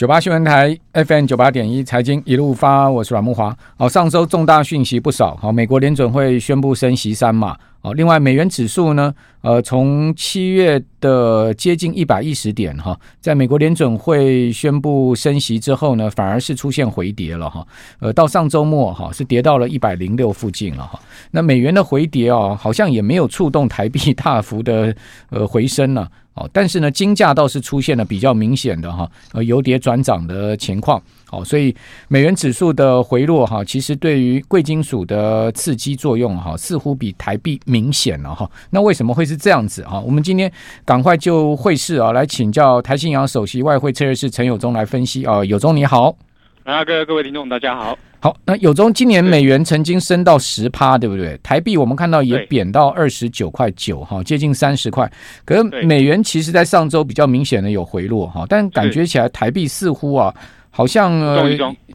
九八新闻台 FM 九八点一财经一路发，我是阮木华。好，上周重大讯息不少。好，美国联准会宣布升息三码。好，另外美元指数呢，呃，从七月的接近一百一十点哈，在美国联准会宣布升息之后呢，反而是出现回跌了哈。呃，到上周末哈，是跌到了一百零六附近了哈。那美元的回跌哦，好像也没有触动台币大幅的呃回升了。哦，但是呢，金价倒是出现了比较明显的哈，呃，由跌转涨的情况。好，所以美元指数的回落哈，其实对于贵金属的刺激作用哈，似乎比台币明显了哈。那为什么会是这样子啊？我们今天赶快就会市啊，来请教台信阳首席外汇策略师陈友忠来分析啊。友忠你好，啊，各各位听众大家好。好，那有中今年美元曾经升到十趴，对不对？台币我们看到也贬到二十九块九，哈，接近三十块。可是美元其实在上周比较明显的有回落，哈，但感觉起来台币似乎啊，好像呃，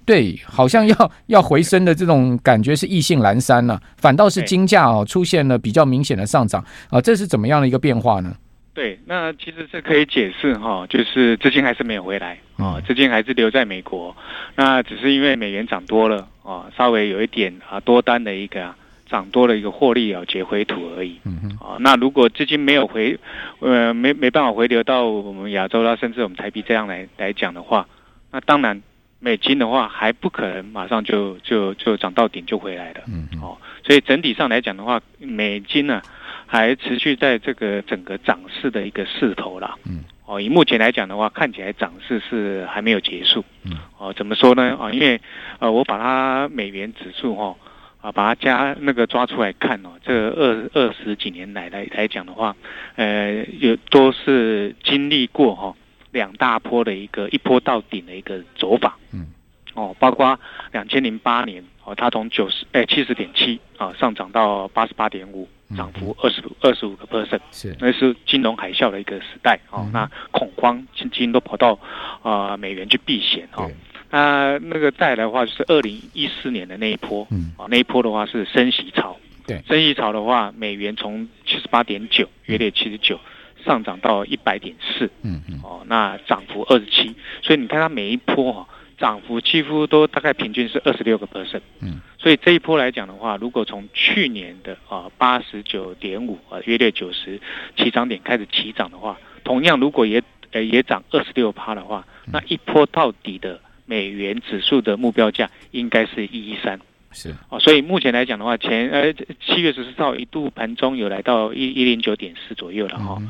对，好像要 要回升的这种感觉是意兴阑珊了，反倒是金价哦出现了比较明显的上涨啊，这是怎么样的一个变化呢？对，那其实这可以解释哈，就是资金还是没有回来啊，资金还是留在美国，那只是因为美元涨多了啊，稍微有一点啊多单的一个涨多了一个获利啊截回吐而已，嗯啊，那如果资金没有回，呃，没没办法回流到我们亚洲啦，甚至我们台币这样来来讲的话，那当然美金的话还不可能马上就就就涨到顶就回来了，嗯哦，所以整体上来讲的话，美金呢。还持续在这个整个涨势的一个势头啦，嗯，哦，以目前来讲的话，看起来涨势是还没有结束，嗯，哦，怎么说呢？啊，因为呃，我把它美元指数哈，啊，把它加那个抓出来看哦，这二二十几年来来来讲的话，呃，有都是经历过哈两大波的一个一波到顶的一个走法，嗯，哦，包括两千零八年哦，它从九十哎七十点七啊上涨到八十八点五。涨幅二十二十五个 percent，是。那是金融海啸的一个时代哦、嗯。那恐慌资金都跑到啊、呃、美元去避险哦。那那个再来的话就是二零一四年的那一波，嗯。啊那一波的话是升息潮，对。升息潮的话，美元从七十八点九约略七十九上涨到一百点四，嗯嗯。哦那涨幅二十七，所以你看它每一波哈。涨幅几乎都大概平均是二十六个 percent，嗯，所以这一波来讲的话，如果从去年的啊八十九点五啊约略九十起涨点开始起涨的话，同样如果也呃也涨二十六趴的话，那一波到底的美元指数的目标价应该是一一三，是。哦，所以目前来讲的话，前呃七月十四号一度盘中有来到一一零九点四左右了哈，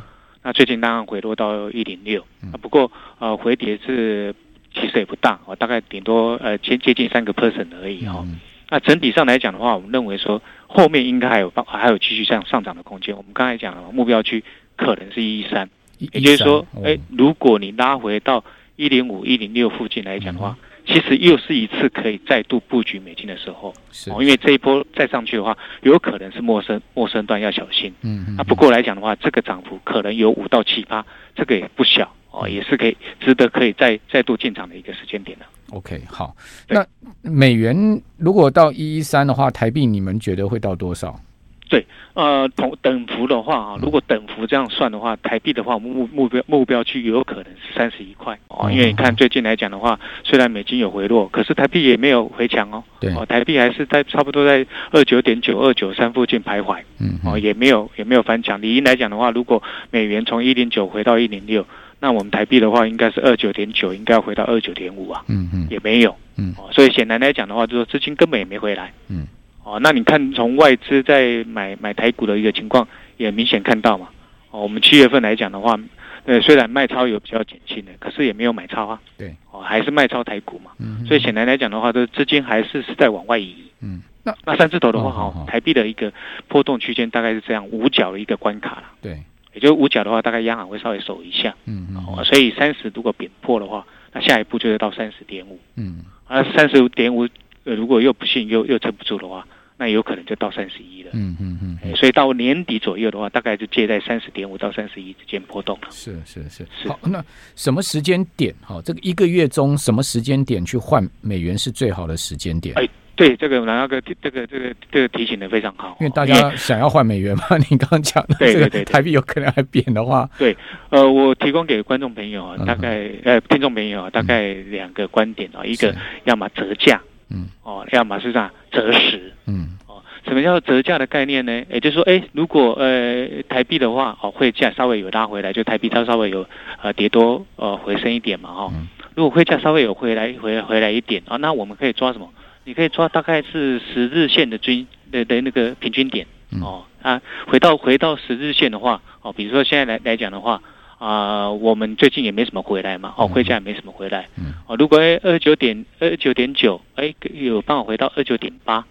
那最近当然回落到一零六，啊不过呃回跌是。其实也不大，大概顶多呃接接近三个 percent 而已哈、嗯。那整体上来讲的话，我们认为说后面应该还有还有继续这样上涨的空间。我们刚才讲了目标区可能是一一三，也就是说，哎、哦，如果你拉回到一零五一零六附近来讲的话、嗯，其实又是一次可以再度布局美金的时候。是，因为这一波再上去的话，有可能是陌生陌生段要小心。嗯嗯。那不过来讲的话，这个涨幅可能有五到七八，这个也不小。哦，也是可以值得可以再再度进场的一个时间点了。OK，好，那美元如果到一一三的话，台币你们觉得会到多少？对，呃，同等幅的话啊，如果等幅这样算的话，台币的话，目目标目标区有可能是三十一块哦。因为你看最近来讲的话，虽然美金有回落，可是台币也没有回强哦。对，哦，台币还是在差不多在二九点九、二九三附近徘徊。嗯，哦，也没有也没有翻强。理应来讲的话，如果美元从一零九回到一零六。那我们台币的话，应该是二九点九，应该要回到二九点五啊。嗯嗯，也没有。嗯，哦，所以显然来讲的话，就是资金根本也没回来。嗯，哦，那你看从外资在买买台股的一个情况，也明显看到嘛。哦，我们七月份来讲的话，呃，虽然卖超有比较减轻的，可是也没有买超啊。对，哦，还是卖超台股嘛。嗯，所以显然来讲的话，这资金还是是在往外移。嗯，那那三字头的话，哈，台币的一个波动区间大概是这样五角的一个关卡了。对。也就五角的话，大概央行会稍微守一下，嗯嗯，所以三十如果贬破的话，那下一步就是到三十点五，嗯，而三十点五，呃，如果又不幸又又撑不住的话，那有可能就到三十一了，嗯嗯嗯，所以到年底左右的话，大概就介在三十点五到三十一之间波动了。是是是是。好，那什么时间点？哈，这个一个月中什么时间点去换美元是最好的时间点？哎对，这个那个这个这个这个提醒的非常好，因为大家想要换美元嘛，你刚刚讲的这个台币有可能还贬的话，对，呃，我提供给观众朋友啊，大概呃听众朋友啊，大概两个观点啊，一个要么折价，嗯，哦，要么是这样折实，嗯，哦，什么叫折价的概念呢？也就是说，哎，如果呃台币的话，哦，汇价稍微有拉回来，就台币它稍微有呃跌多呃回升一点嘛，哈，如果汇价稍微有回来回回来一点啊，那我们可以抓什么？你可以抓大概是十日线的均的的那个平均点哦，啊，回到回到十日线的话哦，比如说现在来来讲的话啊，我们最近也没什么回来嘛，哦，汇价也没什么回来，哦，如果哎二九点二九点九，哎有办法回到二九点八，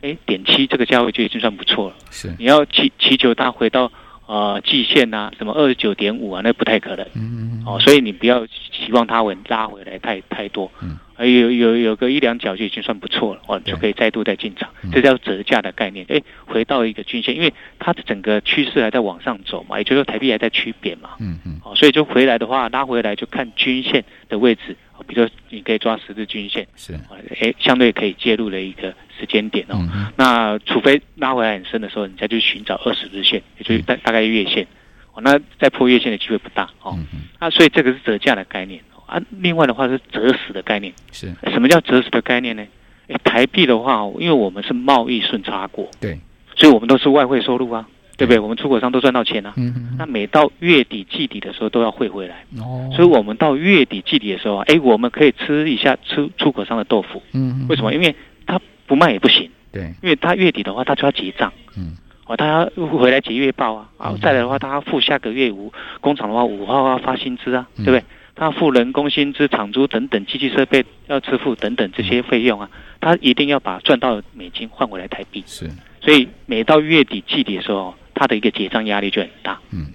哎点七这个价位就已经算不错了，是。你要祈祈求它回到呃季线啊，什么二十九点五啊，那不太可能，嗯嗯哦，所以你不要期望它稳拉回来太太多，嗯。有有有个一两角就已经算不错了，哦，就可以再度再进场，这叫折价的概念。哎，回到一个均线，因为它的整个趋势还在往上走嘛，也就是说台币还在趋贬嘛，嗯嗯，哦，所以就回来的话，拉回来就看均线的位置，比如说你可以抓十日均线，是，哎，相对可以介入的一个时间点哦。那除非拉回来很深的时候，你再去寻找二十日线，也就是大大概月线，哦，那再破月线的机会不大哦。那所以这个是折价的概念。啊，另外的话是折死的概念，是。什么叫折死的概念呢？哎，台币的话，因为我们是贸易顺差国，对，所以我们都是外汇收入啊，对不对？我们出口商都赚到钱啊，嗯嗯，那每到月底季底的时候都要汇回来，哦，所以我们到月底季底的时候啊，哎，我们可以吃一下出出口商的豆腐，嗯，为什么？因为他不卖也不行，对，因为他月底的话，他就要结账，嗯，哦，他要回来结月报啊，啊，再来的话，他要付下个月五工厂的话五号要发薪资啊，对不对？他付人工薪资、厂租等等，机器设备要支付等等这些费用啊，他一定要把赚到的美金换回来台币。是，所以每到月底季底的时候，他的一个结账压力就很大。嗯，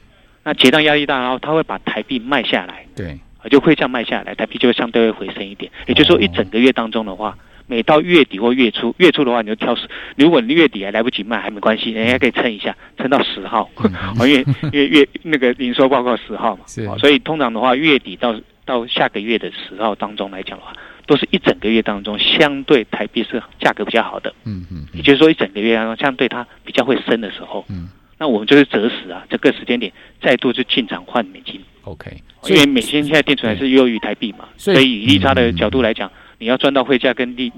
那结账压力大，然后它会把台币卖下来。对，就会这样卖下来，台币就会相对会回升一点。也就是说，一整个月当中的话。每到月底或月初，月初的话你就挑十。如果你月底还来不及卖，还没关系，人家可以撑一下，撑到十号，嗯、因为因为月那个营收报告十号嘛，是所以通常的话，月底到到下个月的十号当中来讲的话，都是一整个月当中相对台币是价格比较好的。嗯嗯，也就是说一整个月当中相对它比较会升的时候，嗯，那我们就是择时啊，这个时间点再度去进场换美金。OK，因为美金现在定存还是优于台币嘛，所以以利差的角度来讲。你要赚到汇价跟利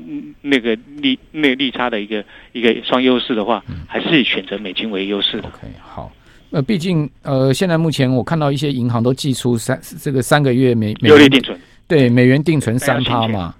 那个利那个利差的一个一个双优势的话，还是选择美金为优势的。OK，好，呃，毕竟呃，现在目前我看到一些银行都寄出三这个三个月美美元定存，对美元定存三趴嘛。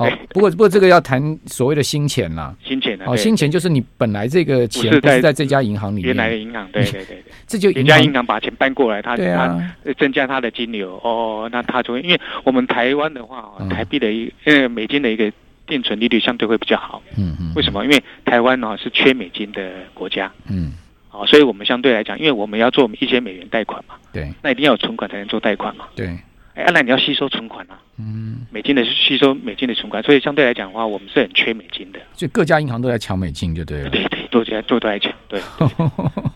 哦，不过不过这个要谈所谓的新钱啦，新钱哦，新钱就是你本来这个钱不是在这家银行里面，原来的银行，对对对对，这就人家银行把钱搬过来，他他增加他的金流哦，那他就会，因为我们台湾的话，台币的一呃美金的一个定存利率相对会比较好，嗯嗯，为什么？因为台湾呢是缺美金的国家，嗯，哦，所以我们相对来讲，因为我们要做一些美元贷款嘛，对，那一定要有存款才能做贷款嘛，对。哎，那你要吸收存款啊，嗯，美金的吸收美金的存款，所以相对来讲的话，我们是很缺美金的。所以各家银行都在抢美金，就对了。对对，都在都在抢，对对，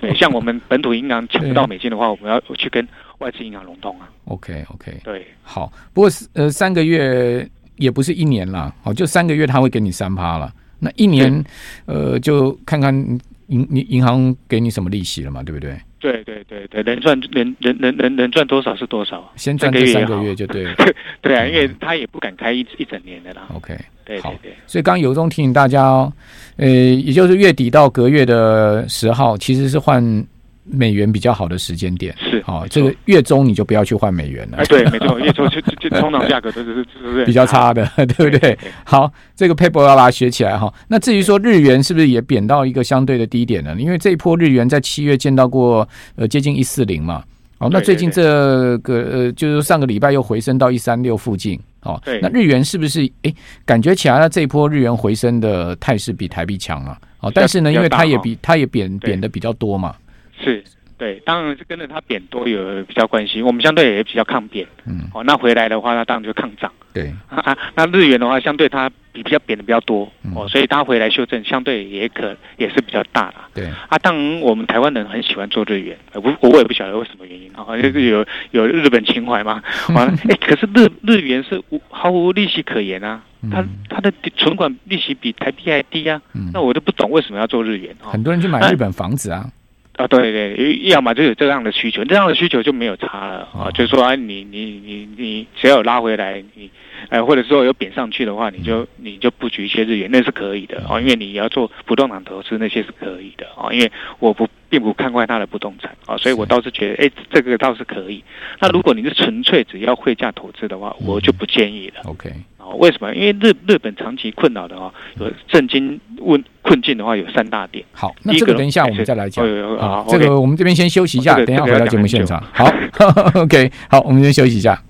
对。像我们本土银行抢不到美金的话，我们要去跟外资银行融通啊。OK OK，对，好。不过呃，三个月也不是一年啦，好，就三个月他会给你三趴了。那一年，呃，就看看银银银行给你什么利息了嘛，对不对？对对对对，能赚能能能能能赚多少是多少，先赚这三个月就对了。对啊，因为他也不敢开一一整年的啦。OK，对对对。所以刚刚有忠提醒大家哦，呃，也就是月底到隔月的十号，其实是换。美元比较好的时间点是好，这个月中你就不要去换美元了。哎，对，没错，月中就就通常价格都是是不是比较差的，对 不对？好，这个 paper 要把它学起来哈。那至于说日元是不是也贬到一个相对的低点呢？因为这一波日元在七月见到过呃接近一四零嘛。哦，那最近这个呃就是上个礼拜又回升到一三六附近。哦，那日元是不是哎感觉起来它这一波日元回升的态势比台币强了？哦，但是呢，因为它也比它也贬贬的比较多嘛。是对，当然是跟着它贬多有比较关系。我们相对也比较抗贬，嗯，哦，那回来的话，那当然就抗涨。对 啊，那日元的话，相对它比比较贬的比较多，哦，所以它回来修正相对也可也是比较大的。对啊，当然我们台湾人很喜欢做日元，我我也不晓得为什么原因啊，就是有有日本情怀嘛。完了，哎，可是日日元是无毫无利息可言啊。它它的存款利息比台币还低啊，嗯、那我就不懂为什么要做日元。很多人去买日本房子啊。啊，对对，要么就有这样的需求，这样的需求就没有差了啊。就是说啊，你你你你只要有拉回来，你呃或者说有贬上去的话，你就你就布局一些日元，那是可以的哦。因为你要做不动产投资，那些是可以的哦。因为我不并不看坏它的不动产啊，所以我倒是觉得，哎，这个倒是可以。那如果你是纯粹只要汇价投资的话，我就不建议了。OK。为什么？因为日日本长期困扰的哦，有震惊问困境的话，有三大点。好，那这个等一下我们再来讲。好，这个我们这边先休息一下，等一下回到节目现场。好，OK，好，我们先休息一下。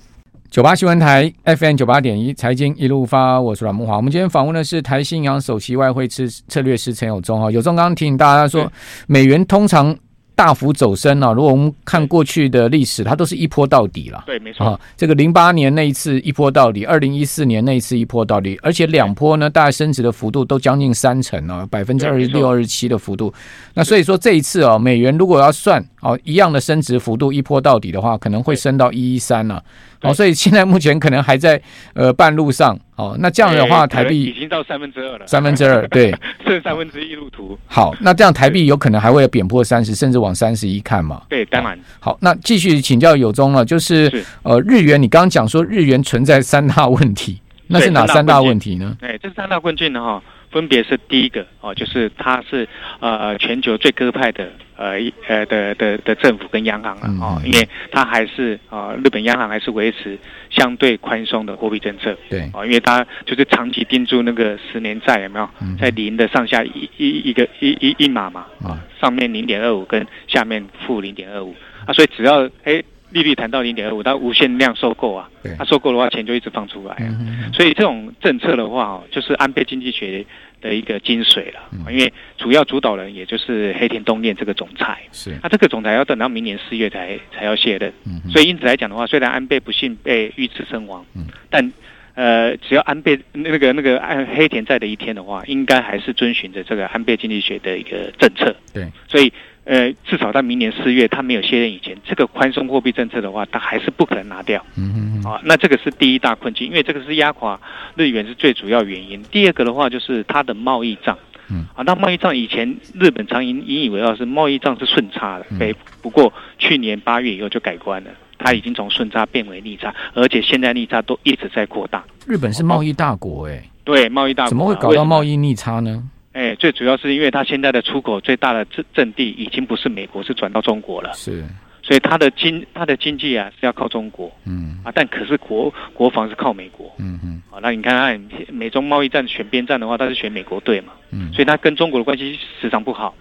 九八新闻台 FM 九八点一财经一路发，我是阮木华。我们今天访问的是台新银行首席外汇策策略师陈友忠哈。友忠刚刚提醒大家说，美元通常。大幅走升啊！如果我们看过去的历史，它都是一波到底了。对，没错。啊，这个零八年那一次一波到底，二零一四年那一次一波到底，而且两波呢，大概升值的幅度都将近三成啊，百分之二十六、二十七的幅度。那所以说这一次啊，美元如果要算哦一样的升值幅度一波到底的话，可能会升到一一三了。哦，所以现在目前可能还在呃半路上。哦，那这样的话，台币已经到三分之二了。三分之二，对，剩三分之一路途。好，那这样台币有可能还会贬破三十，甚至往三十一看嘛？对，当然。好，那继续请教友中了，就是呃，日元，你刚刚讲说日元存在三大问题，那是哪三大问题呢？哎，这三大困境呢，哈。分别是第一个哦，就是它是呃全球最鸽派的呃呃的的的政府跟央行了哦，因为它还是啊日本央行还是维持相对宽松的货币政策，对。哦，因为它就是长期盯住那个十年债有没有？在零的上下一一一个一一一码嘛啊，上面零点二五跟下面负零点二五。啊，所以只要哎。利率谈到零点二五，它无限量收购啊，它收购的话，钱就一直放出来啊。所以这种政策的话，哦，就是安倍经济学的一个精髓了。因为主要主导人也就是黑田东彦这个总裁，是。那这个总裁要等到明年四月才才要卸任，所以因此来讲的话，虽然安倍不幸被遇刺身亡，但呃，只要安倍那个那个安黑田在的一天的话，应该还是遵循着这个安倍经济学的一个政策。对，所以。呃，至少在明年四月他没有卸任以前，这个宽松货币政策的话，他还是不可能拿掉。嗯嗯嗯。啊，那这个是第一大困境，因为这个是压垮日元是最主要原因。第二个的话就是它的贸易账。嗯。啊，那贸易账以前日本常引引以为傲是贸易账是顺差的，哎、嗯，不过去年八月以后就改观了，它已经从顺差变为逆差，而且现在逆差都一直在扩大。日本是贸易大国，哎。对，贸易大国。怎么会搞到贸易逆差呢？哎，最主要是因为它现在的出口最大的阵阵地已经不是美国，是转到中国了。是，所以它的经它的经济啊是要靠中国。嗯啊，但可是国国防是靠美国。嗯嗯。好，那你看看美中贸易战选边站的话，他是选美国队嘛。嗯。所以他跟中国的关系时常不好，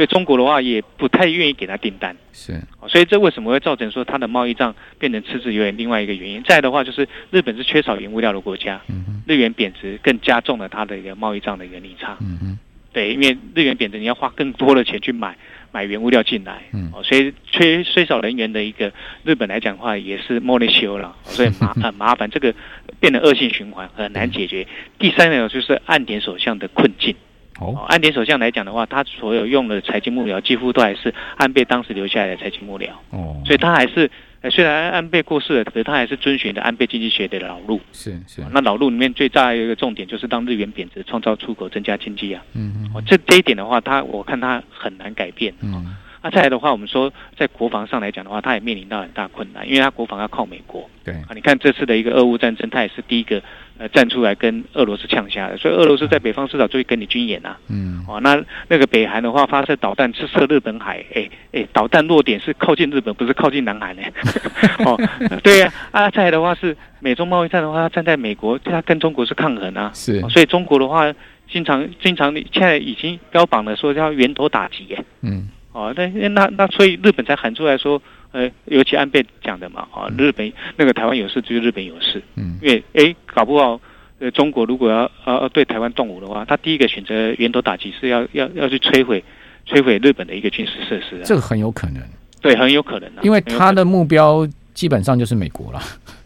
所以中国的话也不太愿意给他订单。是。所以这为什么会造成说它的贸易账变成赤字？有点另外一个原因。再的话就是日本是缺少原物料的国家。嗯。日元贬值更加重了它的一个贸易账的一个逆差。嗯嗯。对，因为日元贬值，你要花更多的钱去买买原物料进来，嗯，所以缺缺少人员的一个日本来讲的话，也是莫内修了，所以麻很 麻烦，这个变得恶性循环，很难解决。第三呢就是岸田首相的困境。哦，岸田首相来讲的话，他所有用的财经幕僚几乎都还是安倍当时留下来的财经幕僚。哦，所以他还是。虽然安倍过世了，可是他还是遵循的安倍经济学的老路。是是，那老路里面最大的一个重点就是让日元贬值，创造出口，增加经济啊。嗯嗯。哦，这这一点的话，他我看他很难改变。嗯。那、啊、再来的话，我们说在国防上来讲的话，它也面临到很大困难，因为它国防要靠美国。对啊，你看这次的一个俄乌战争，它也是第一个呃站出来跟俄罗斯呛下的，所以俄罗斯在北方四岛就会跟你军演啊。嗯。哦，那那个北韩的话发射导弹是射日本海，哎哎，导弹落点是靠近日本，不是靠近南韩呢。哦，对呀、啊。啊，再来的话是美中贸易战的话，它站在美国，它跟中国是抗衡啊。是、哦。所以中国的话，经常经常现在已经标榜了说要源头打击耶。嗯。哦，那那那，所以日本才喊出来说，呃，尤其安倍讲的嘛，啊，日本那个台湾有事，就是日本有事，嗯，因为哎，搞不好，呃，中国如果要呃对台湾动武的话，他第一个选择源头打击是要要要去摧毁摧毁日本的一个军事设施，啊。这个很有可能，对，很有可能，因为他的目标基本上就是美国了，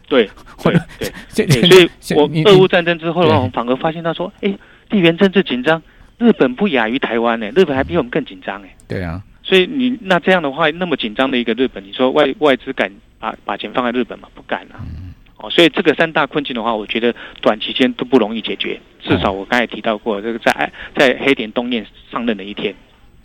对，对对，所以我俄乌战争之后的话，我们反而发现他说，哎，地缘政治紧张，日本不亚于台湾呢，日本还比我们更紧张哎，对啊。所以你那这样的话，那么紧张的一个日本，你说外外资敢把把钱放在日本吗？不敢啊。哦，所以这个三大困境的话，我觉得短期间都不容易解决。至少我刚才提到过，这个在在黑田东彦上任的一天，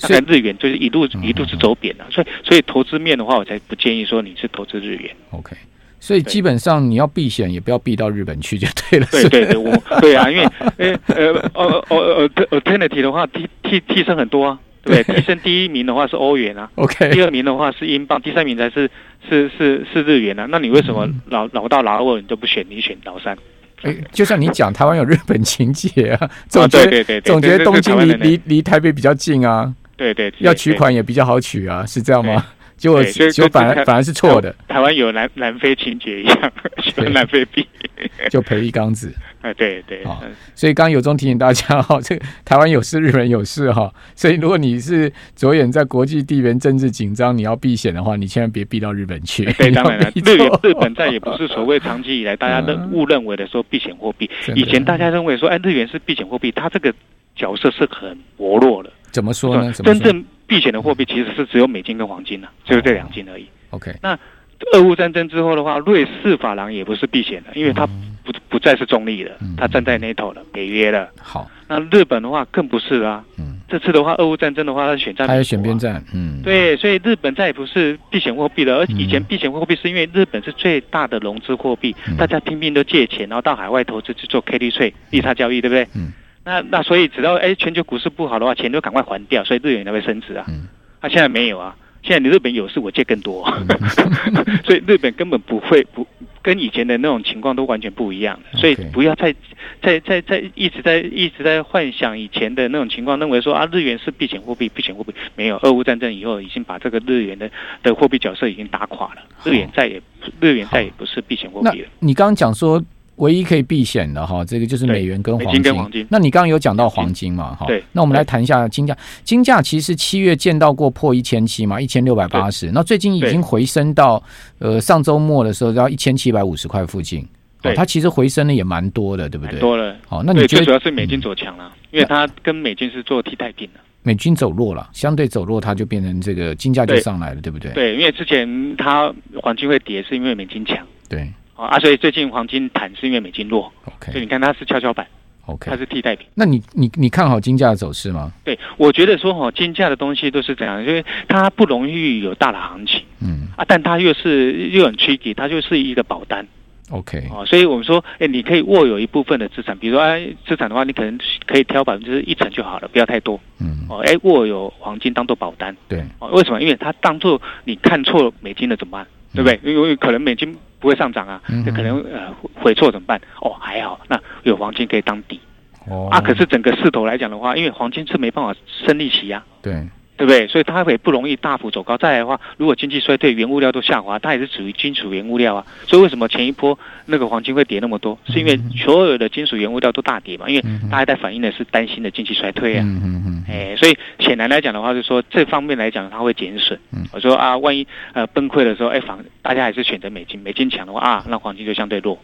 大概日元就是一路一路是走贬的，所以所以投资面的话，我才不建议说你是投资日元。OK，所以基本上你要避险，也不要避到日本去就对了。对对对，我对啊，因为呃呃呃呃呃 alternative 的话，替替替身很多啊。对，提升第一名的话是欧元啊，OK，第二名的话是英镑，第三名才是是是是日元啊。那你为什么老老到老二你都不选？你选老三？哎，就像你讲，台湾有日本情节啊，总觉得、啊、总觉得东京离离离台北比较近啊，对对，要取款也比较好取啊，是这样吗？结果结果反而反而是错的。台湾有南南非情节一样，选南非币 就赔一缸子。哎，对对，好，所以刚刚有中提醒大家哈，这个台湾有事，日本有事哈，所以如果你是着眼在国际地缘政治紧张，你要避险的话，你千万别避到日本去。对，当然了，日元日本债也不是所谓长期以来大家都误认为的说避险货币。以前大家认为说，哎，日元是避险货币，它这个角色是很薄弱的。怎么说呢？真正避险的货币其实是只有美金跟黄金了，就是这两金而已。OK，那。俄乌战争之后的话，瑞士法郎也不是避险的，因为它不不再是中立的，它站在 NATO 了，北约了。好，那日本的话更不是啊。嗯，这次的话，俄乌战争的话，它是选战，还有选边站。嗯，对，所以日本再也不是避险货币了。而以前避险货币是因为日本是最大的融资货币，大家拼命都借钱，然后到海外投资去做 carry trade 利差交易，对不对？嗯。那那所以只要哎全球股市不好的话，钱就赶快还掉，所以日元才会升值啊。嗯。那现在没有啊。现在你日本有事，我借更多，所以日本根本不会不跟以前的那种情况都完全不一样，所以不要再再再再一直在一直在幻想以前的那种情况，认为说啊日元是避险货币，避险货币没有，俄乌战争以后已经把这个日元的的货币角色已经打垮了，日元再也日元再也不是避险货币了。你刚刚讲说。唯一可以避险的哈，这个就是美元跟黄金。黄金，那你刚刚有讲到黄金嘛？哈，对。那我们来谈一下金价。金价其实七月见到过破一千七嘛，一千六百八十。那最近已经回升到呃上周末的时候要一千七百五十块附近。对，它其实回升的也蛮多的，对不对？多了。好，那你觉得最主要是美金走强了，嗯，因为它跟美金是做替代品的。美金走弱了，相对走弱，它就变成这个金价就上来了，对，对不对？对，因为之前它黄金会跌，是因为美金强。对。啊，所以最近黄金弹是因为美金弱，OK，所以你看它是跷跷板，OK，它是替代品。那你你你看好金价的走势吗？对，我觉得说哈，金价的东西都是这样，因为它不容易有大的行情，嗯啊，但它又是又很 tricky，它就是一个保单，OK，哦，所以我们说，哎，你可以握有一部分的资产，比如说哎，资产的话，你可能可以挑百分之一成就好了，不要太多，嗯，哦，哎，握有黄金当做保单，对，哦，为什么？因为它当做你看错美金了怎么办？对不对？因为可能美金不会上涨啊，就可能呃回错怎么办？哦，还好，那有黄金可以当底。哦啊，可是整个势头来讲的话，因为黄金是没办法升利息呀。对。对不对？所以它也不容易大幅走高。再来的话，如果经济衰退，原物料都下滑，它也是属于金属原物料啊。所以为什么前一波那个黄金会跌那么多？是因为所有的金属原物料都大跌嘛？因为大家在反映的是担心的经济衰退啊。嗯嗯嗯。哎，所以显然来讲的话，就是说这方面来讲，它会减损。我说啊，万一呃崩溃的时候，哎，反大家还是选择美金，美金强的话啊，那黄金就相对弱。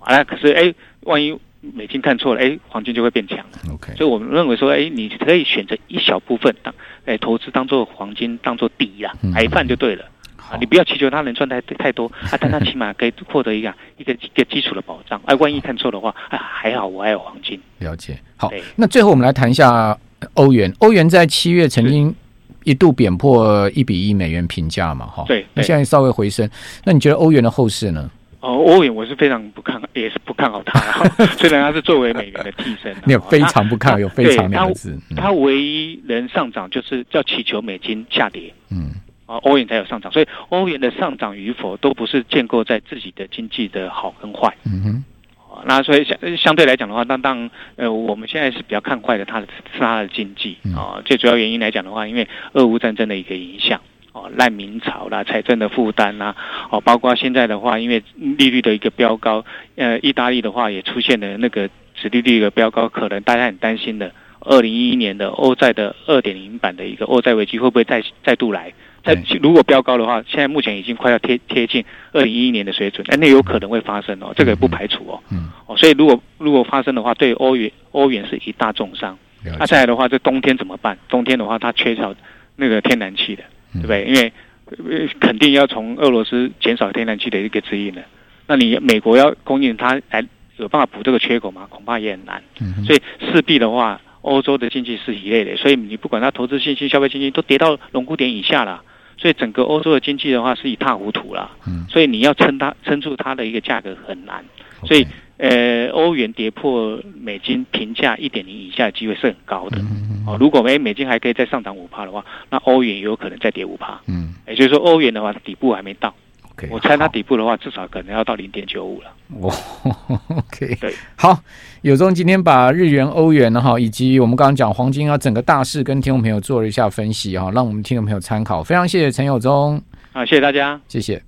啊，可是哎，万一。美金看错了，哎，黄金就会变强。OK，所以我们认为说，哎，你可以选择一小部分当，哎，投资当做黄金当做底啦，买饭就对了。啊，你不要祈求他能赚太太多 啊，但他起码可以获得一个一个一个基础的保障。哎，万一看错的话，啊，还好我还有黄金。了解。好，那最后我们来谈一下欧元。欧元在七月曾经一度贬破一比一美元评价嘛，哈。对。那现在稍微回升，那你觉得欧元的后市呢？哦，欧元我是非常不看，也是不看好它。虽然它是作为美元的替身，你有非常不看好，有非常两个字。它唯一能上涨就是叫祈求美金下跌，嗯，啊，欧元才有上涨。所以欧元的上涨与否都不是建构在自己的经济的好跟坏。嗯哼，那所以相相对来讲的话，那当然呃，我们现在是比较看坏的，它的是它的经济啊。最主要原因来讲的话，因为俄乌战争的一个影响。哦，难民潮啦，财政的负担啦，哦，包括现在的话，因为利率的一个飙高，呃，意大利的话也出现了那个殖利率的飙高，可能大家很担心的，二零一一年的欧债的二点零版的一个欧债危机会不会再再度来？在如果飙高的话，现在目前已经快要贴贴近二零一一年的水准，哎，那有可能会发生哦，这个也不排除哦，嗯，哦，所以如果如果发生的话，对欧元欧元是一大重伤。那再来的话，这冬天怎么办？冬天的话，它缺少那个天然气的。对不对？因为肯定要从俄罗斯减少天然气的一个指引的，那你美国要供应它来有办法补这个缺口吗？恐怕也很难。嗯，所以势必的话，欧洲的经济是一类的，所以你不管它投资信心、消费信心都跌到龙骨点以下了，所以整个欧洲的经济的话是一塌糊涂了。嗯，所以你要撑它撑住它的一个价格很难。所以呃，欧元跌破美金平价一点零以下的机会是很高的。哦，如果美美金还可以再上涨五趴的话，那欧元也有可能再跌五趴。嗯，也就是说欧元的话底部还没到。Okay, 我猜它底部的话，至少可能要到零点九五了。哦，OK，对，好，有中今天把日元、欧元哈，以及我们刚刚讲黄金啊，整个大势跟听众朋友做了一下分析哈，让我们听众朋友参考。非常谢谢陈有忠，啊，谢谢大家，谢谢。